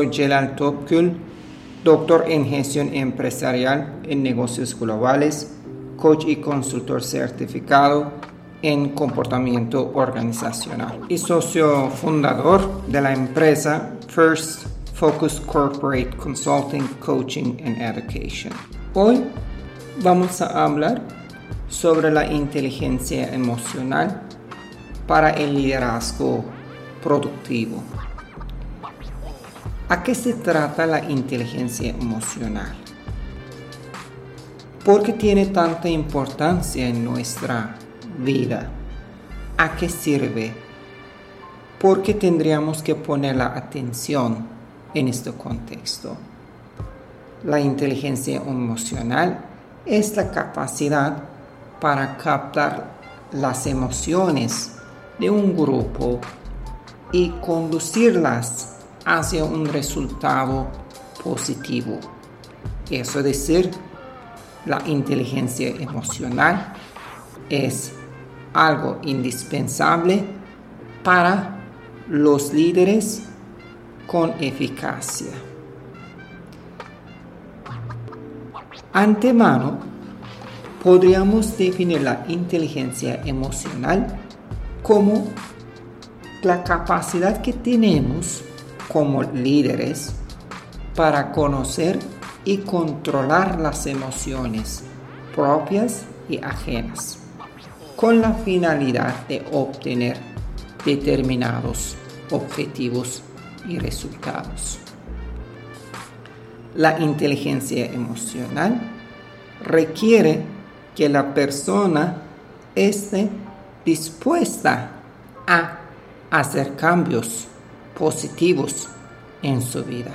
Soy Jelal Topkul, doctor en gestión empresarial en negocios globales, coach y consultor certificado en comportamiento organizacional y socio fundador de la empresa First Focus Corporate Consulting, Coaching and Education. Hoy vamos a hablar sobre la inteligencia emocional para el liderazgo productivo. ¿A qué se trata la inteligencia emocional? ¿Por qué tiene tanta importancia en nuestra vida? ¿A qué sirve? ¿Por qué tendríamos que poner la atención en este contexto? La inteligencia emocional es la capacidad para captar las emociones de un grupo y conducirlas hacia un resultado positivo. Eso es decir, la inteligencia emocional es algo indispensable para los líderes con eficacia. Antemano, podríamos definir la inteligencia emocional como la capacidad que tenemos como líderes para conocer y controlar las emociones propias y ajenas, con la finalidad de obtener determinados objetivos y resultados. La inteligencia emocional requiere que la persona esté dispuesta a hacer cambios positivos en su vida.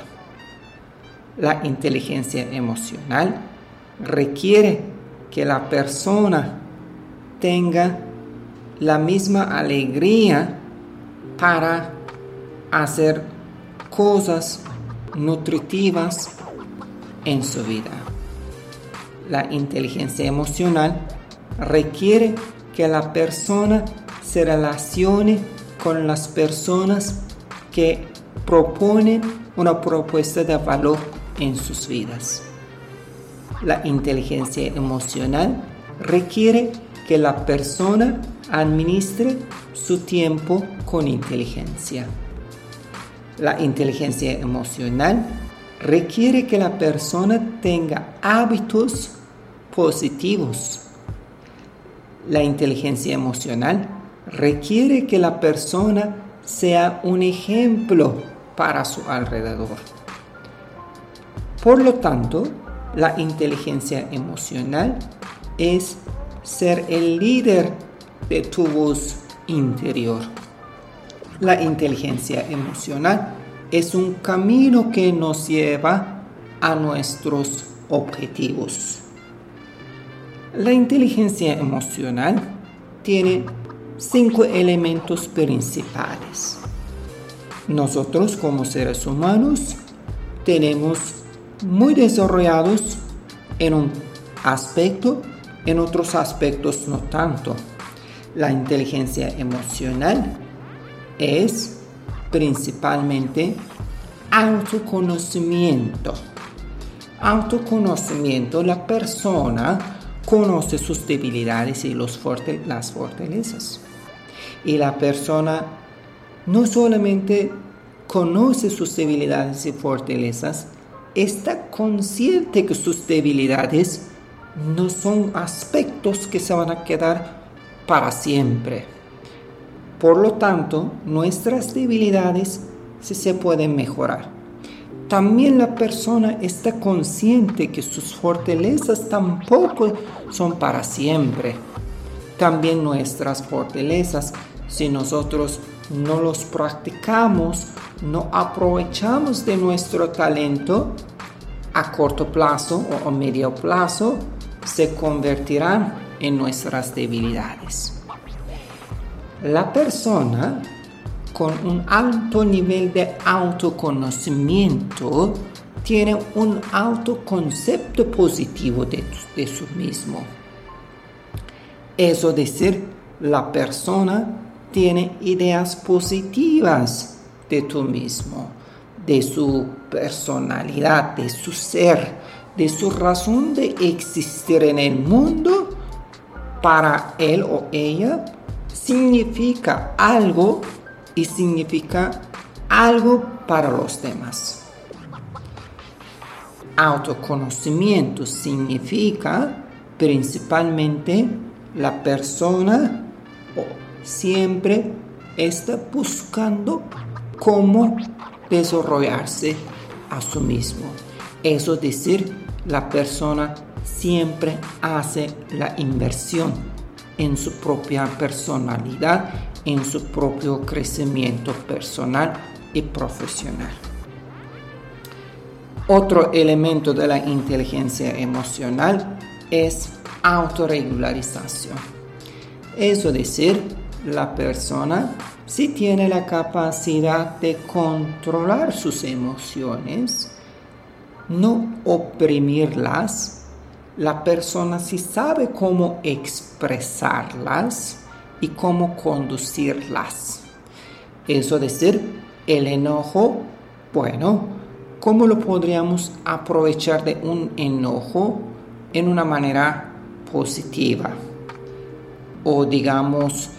La inteligencia emocional requiere que la persona tenga la misma alegría para hacer cosas nutritivas en su vida. La inteligencia emocional requiere que la persona se relacione con las personas que proponen una propuesta de valor en sus vidas. La inteligencia emocional requiere que la persona administre su tiempo con inteligencia. La inteligencia emocional requiere que la persona tenga hábitos positivos. La inteligencia emocional requiere que la persona sea un ejemplo para su alrededor. Por lo tanto, la inteligencia emocional es ser el líder de tu voz interior. La inteligencia emocional es un camino que nos lleva a nuestros objetivos. La inteligencia emocional tiene cinco elementos principales. Nosotros como seres humanos tenemos muy desarrollados en un aspecto, en otros aspectos no tanto. La inteligencia emocional es principalmente autoconocimiento. Autoconocimiento, la persona conoce sus debilidades y los las fortalezas. Y la persona no solamente conoce sus debilidades y fortalezas, está consciente que sus debilidades no son aspectos que se van a quedar para siempre. Por lo tanto, nuestras debilidades se pueden mejorar también la persona está consciente que sus fortalezas tampoco son para siempre. También nuestras fortalezas, si nosotros no los practicamos, no aprovechamos de nuestro talento, a corto plazo o a medio plazo, se convertirán en nuestras debilidades. La persona con un alto nivel de autoconocimiento tiene un autoconcepto positivo de, de sí mismo. Eso decir, la persona tiene ideas positivas de tú mismo, de su personalidad, de su ser, de su razón de existir en el mundo, para él o ella significa algo y significa algo para los demás. Autoconocimiento significa principalmente la persona siempre está buscando cómo desarrollarse a sí mismo. Eso es decir, la persona siempre hace la inversión en su propia personalidad, en su propio crecimiento personal y profesional. Otro elemento de la inteligencia emocional es autorregularización. Eso decir, la persona si tiene la capacidad de controlar sus emociones, no oprimirlas, la persona si sabe cómo expresarlas y cómo conducirlas. Eso decir, el enojo, bueno, ¿cómo lo podríamos aprovechar de un enojo en una manera positiva? O digamos,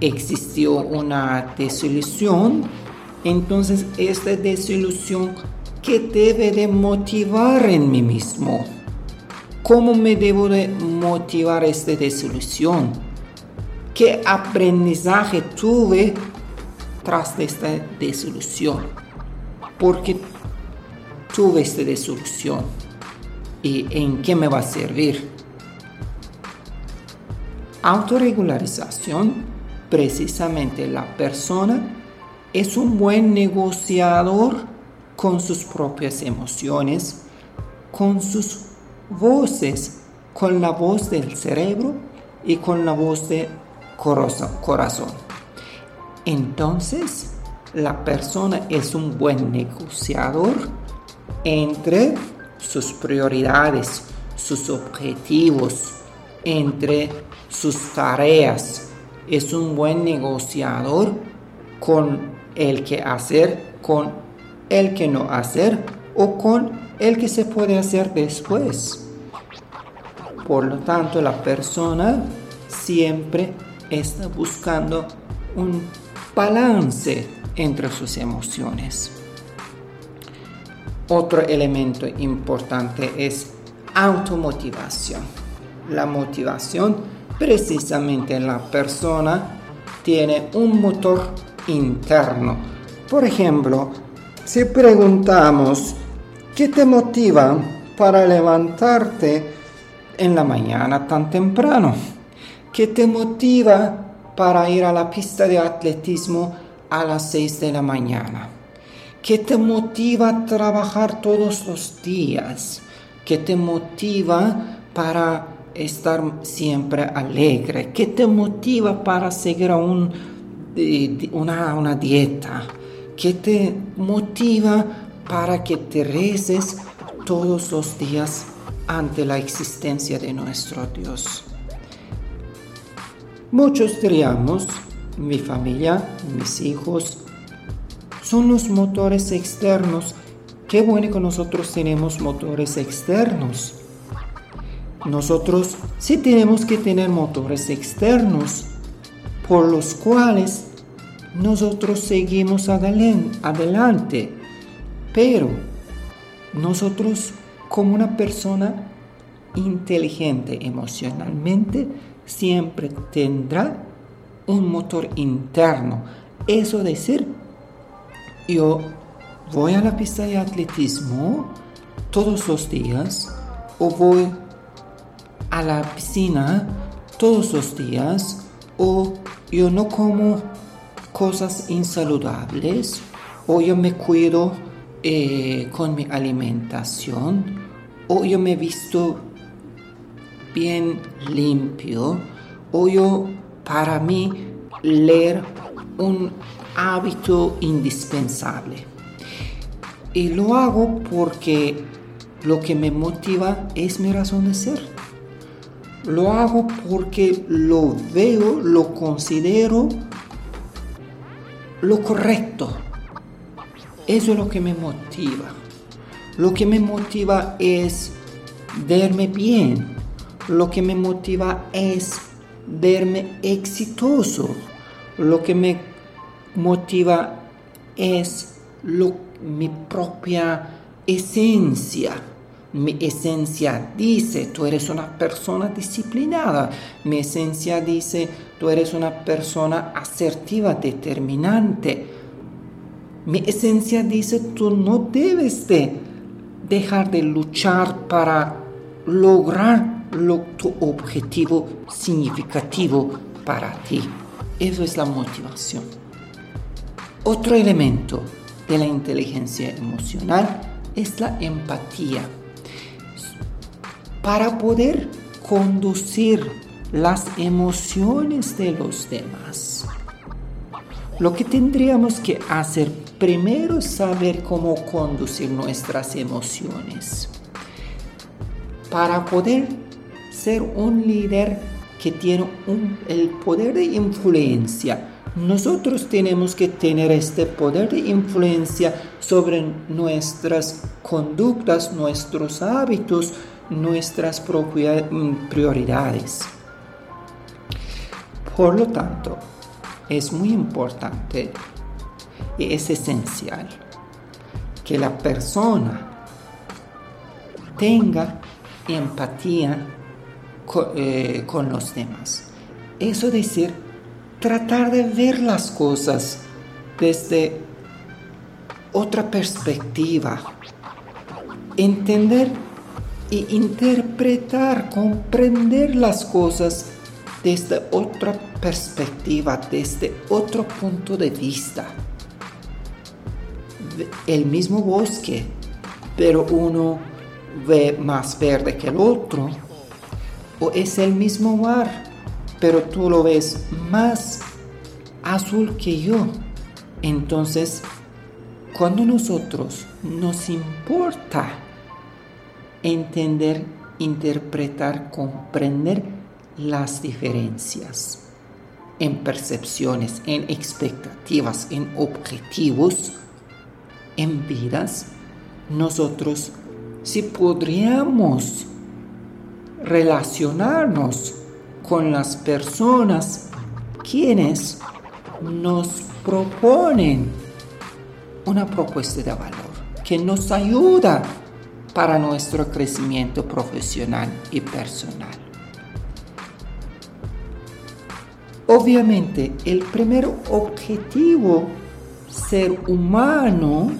existió una desilusión, entonces esta desilusión que debe de motivar en mí mismo. ¿Cómo me debo de motivar esta desilusión? ¿Qué aprendizaje tuve tras esta desilusión? Porque tuve esta desilusión y en qué me va a servir. Autorregularización, precisamente la persona es un buen negociador con sus propias emociones, con sus voces, con la voz del cerebro y con la voz del corazón. Entonces, la persona es un buen negociador entre sus prioridades, sus objetivos, entre sus tareas. Es un buen negociador con el que hacer, con el que no hacer o con el que se puede hacer después. Por lo tanto, la persona siempre está buscando un balance entre sus emociones. Otro elemento importante es automotivación. La motivación precisamente en la persona tiene un motor interno. Por ejemplo, si preguntamos, ¿qué te motiva para levantarte en la mañana tan temprano? ¿Qué te motiva para ir a la pista de atletismo a las 6 de la mañana? ¿Qué te motiva a trabajar todos los días? ¿Qué te motiva para estar siempre alegre? ¿Qué te motiva para seguir eh, una, una dieta? ¿Qué te motiva para que te reces todos los días ante la existencia de nuestro Dios. Muchos diríamos, mi familia, mis hijos, son los motores externos. Qué bueno que nosotros tenemos motores externos. Nosotros sí tenemos que tener motores externos por los cuales nosotros seguimos adelante. Pero nosotros como una persona inteligente emocionalmente siempre tendrá un motor interno. Eso decir, yo voy a la pista de atletismo todos los días o voy a la piscina todos los días o yo no como cosas insaludables o yo me cuido eh, con mi alimentación o yo me visto bien limpio o yo para mí leer un hábito indispensable. Y lo hago porque lo que me motiva es mi razón de ser. Lo hago porque lo veo, lo considero lo correcto. Eso es lo que me motiva. Lo que me motiva es verme bien. Lo que me motiva es verme exitoso. Lo que me motiva es mi propia esencia. Mi esencia dice, tú eres una persona disciplinada. Mi esencia dice, tú eres una persona asertiva, determinante. Mi esencia dice, tú no debes de dejar de luchar para lograr tu objetivo significativo para ti. Eso es la motivación. Otro elemento de la inteligencia emocional es la empatía. Para poder conducir las emociones de los demás, lo que tendríamos que hacer primero es saber cómo conducir nuestras emociones. Para poder ser un líder que tiene el poder de influencia, nosotros tenemos que tener este poder de influencia sobre nuestras conductas, nuestros hábitos, nuestras mm, prioridades. Por lo tanto, es muy importante y es esencial que la persona tenga empatía eh, con, los demás. Eso decir, tratar de ver las cosas desde otra perspectiva, entender e interpretar, comprender las cosas desde otra perspectiva, desde otro punto de vista. El mismo bosque, pero uno ve más verde que el otro, o es el mismo mar, pero tú lo ves más azul que yo. Entonces, cuando nosotros nos importa entender, interpretar, comprender las diferencias en percepciones, en expectativas, en objetivos, en vidas, nosotros si podríamos relacionarnos con las personas quienes nos proponen una propuesta de valor que nos ayuda para nuestro crecimiento profesional y personal. Obviamente, el primer objetivo ser humano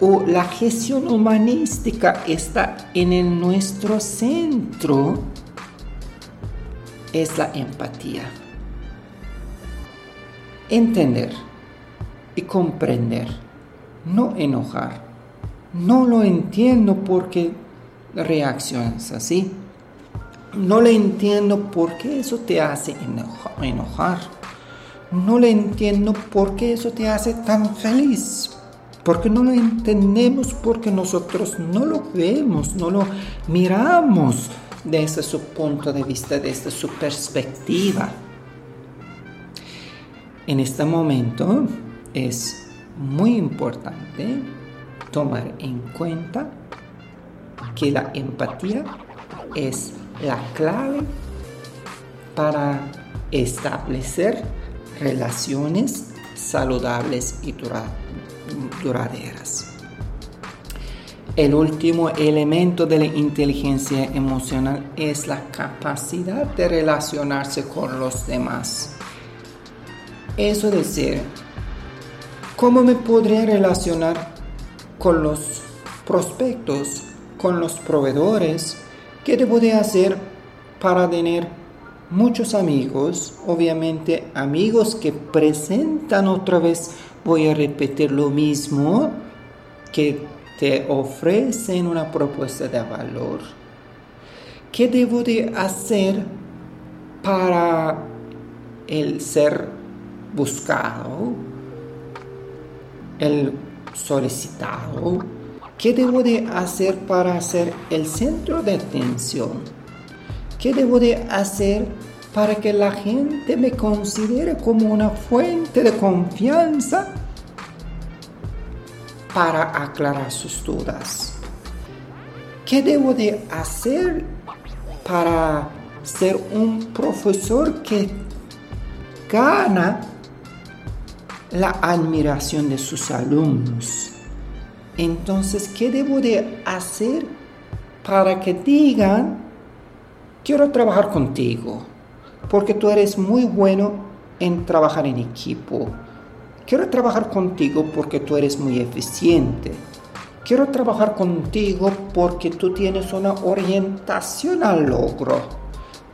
o la gestión humanística está en nuestro centro es la empatía. Entender y comprender, no enojar. No lo entiendo porque reaccionas así. No le entiendo por qué eso te hace enojar. No le entiendo por qué eso te hace tan feliz porque no lo entendemos, porque nosotros no lo vemos, no lo miramos desde su punto de vista, desde su perspectiva. En este momento es muy importante tomar en cuenta que la empatía es la clave para establecer relaciones saludables y duraderas. El último elemento de la inteligencia emocional es la capacidad de relacionarse con los demás. Eso decir, ¿cómo me podría relacionar con los prospectos, con los proveedores? ¿Qué debo de hacer para tener muchos amigos? Obviamente amigos que presentan otra vez voy a repetir lo mismo que te ofrecen una propuesta de valor. ¿Qué debo de hacer para el ser buscado, el solicitado? ¿Qué debo de hacer para ser el centro de atención? ¿Qué debo de hacer para que la gente me considere como una fuente de confianza. para aclarar sus dudas. ¿Qué debo de hacer para ser un profesor que gana la admiración de sus alumnos? Entonces, ¿qué debo de hacer para que digan, quiero trabajar contigo, porque tú eres muy bueno en trabajar en equipo? Quiero trabajar contigo porque tú eres muy eficiente. Quiero trabajar contigo porque tú tienes una orientación al logro.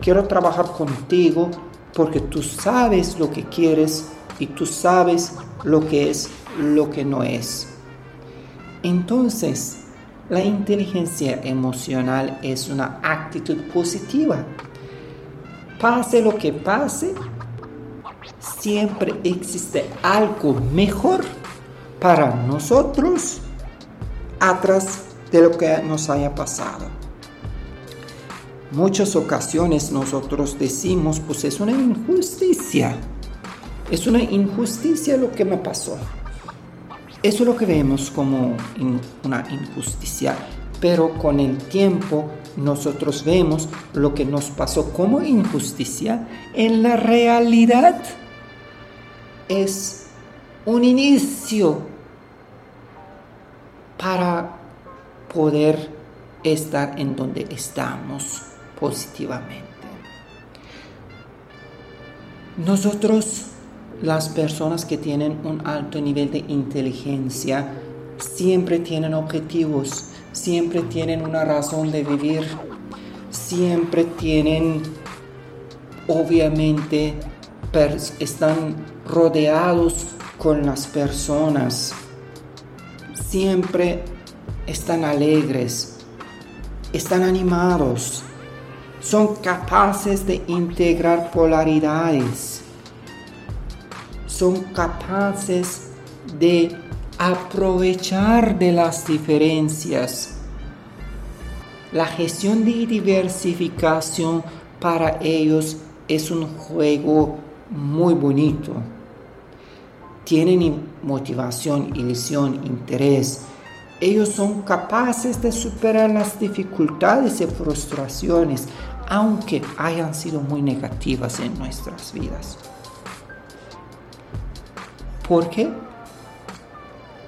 Quiero trabajar contigo porque tú sabes lo que quieres y tú sabes lo que es, lo que no es. Entonces, la inteligencia emocional es una actitud positiva. Pase lo que pase, siempre existe algo mejor para nosotros atrás de lo que nos haya pasado. Muchas ocasiones nosotros decimos, pues es una injusticia. Es una injusticia lo que me pasó. Eso es lo que vemos como una injusticia, pero con el tiempo nosotros vemos lo que nos pasó como injusticia en la realidad es un inicio para poder estar en donde estamos positivamente. Nosotros las personas que tienen un alto nivel de inteligencia siempre tienen objetivos, siempre tienen una razón de vivir, siempre tienen, obviamente, están rodeados con las personas, siempre están alegres, están animados, son capaces de integrar polaridades son capaces de aprovechar de las diferencias. La gestión de diversificación para ellos es un juego muy bonito. Tienen motivación, ilusión, interés. Ellos son capaces de superar las dificultades y frustraciones, aunque hayan sido muy negativas en nuestras vidas. Porque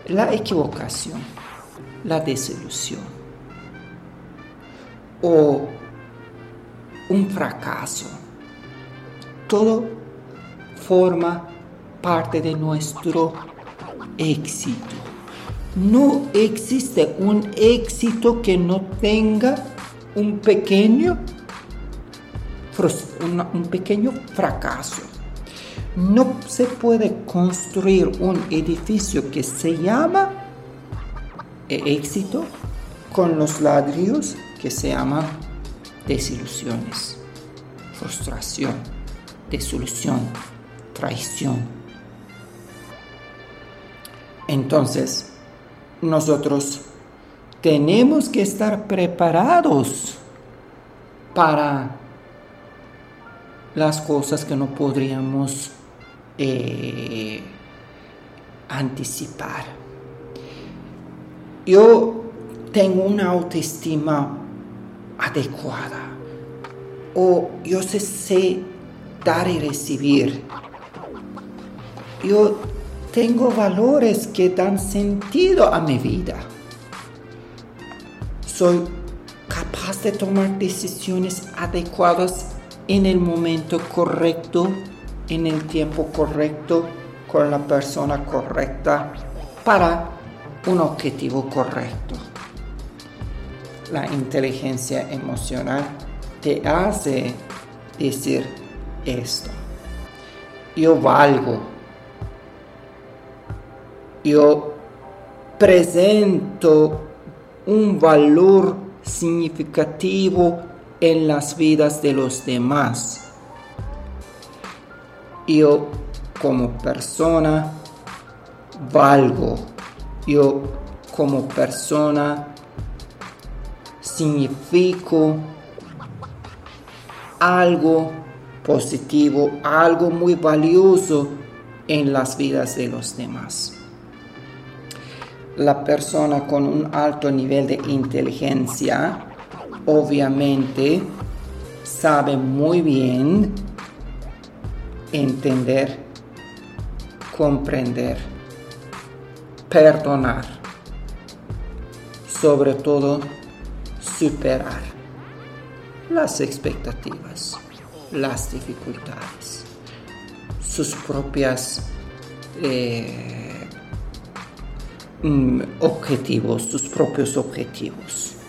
la equivocación, la desilusión o un fracaso, todo forma parte de nuestro éxito. No existe un éxito que no tenga un pequeño, un pequeño fracaso. No se puede construir un edificio que se llama éxito con los ladrillos que se llaman desilusiones, frustración, desilusión, traición. Entonces, nosotros tenemos que estar preparados para las cosas que no podríamos eh, anticipar. Yo tengo una autoestima adecuada o yo sé, sé dar y recibir. Yo tengo valores que dan sentido a mi vida. Soy capaz de tomar decisiones adecuadas en el momento correcto en el tiempo correcto con la persona correcta para un objetivo correcto. La inteligencia emocional te hace decir esto. Yo valgo. Yo presento un valor significativo en las vidas de los demás yo como persona valgo, yo como persona significo algo positivo, algo muy valioso en las vidas de los demás. la persona con un alto nivel de inteligencia obviamente sabe muy bien entender, comprender, perdonar, sobre todo superar las expectativas, las dificultades, sus propias eh, mm, objetivos, sus propios objetivos.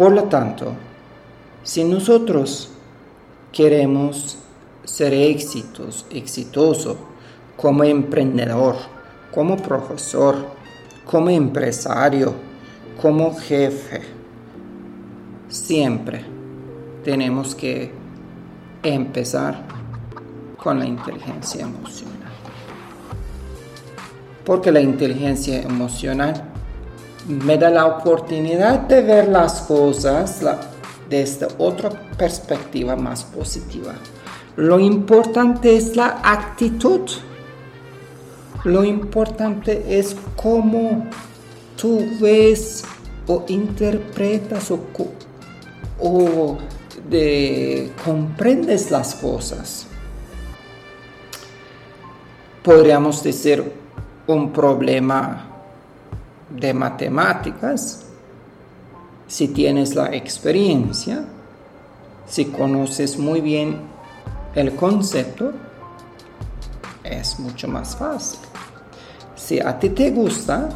Por lo tanto, si nosotros queremos ser éxitos, exitoso como emprendedor, como profesor, como empresario, como jefe, siempre tenemos que empezar con la inteligencia emocional. Porque la inteligencia emocional me da la oportunidad de ver las cosas desde otra perspectiva más positiva. Lo importante es la actitud. Lo importante es cómo tú ves o interpretas o, o de, comprendes las cosas. Podríamos decir un problema de matemáticas, si tienes la experiencia, si conoces muy bien el concepto, es mucho más fácil. Si a ti te gusta,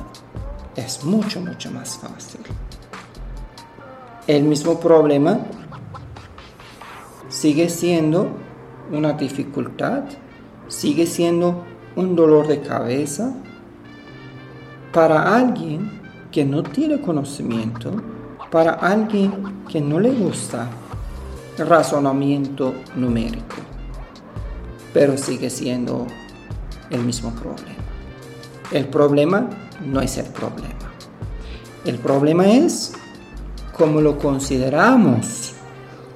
es mucho, mucho más fácil. El mismo problema sigue siendo una dificultad, sigue siendo un dolor de cabeza, para alguien que no tiene conocimiento, para alguien que no le gusta el razonamiento numérico, pero sigue siendo el mismo problema. El problema no es el problema. El problema es cómo lo consideramos,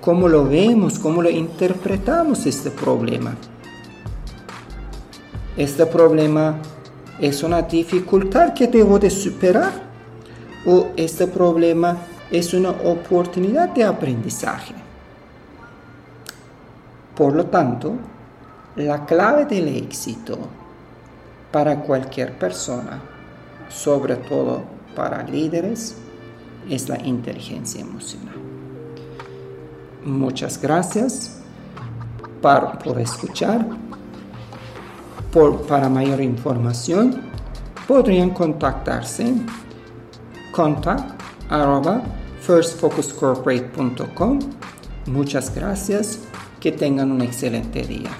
cómo lo vemos, cómo lo interpretamos este problema. Este problema es una dificultad que debo de superar o este problema es una oportunidad de aprendizaje. Por lo tanto, la clave del éxito para cualquier persona, sobre todo para líderes, es la inteligencia emocional. Muchas gracias por escuchar para mayor información, podrían contactarse contact arroba firstfocuscorporate.com. Muchas gracias, que tengan un excelente día.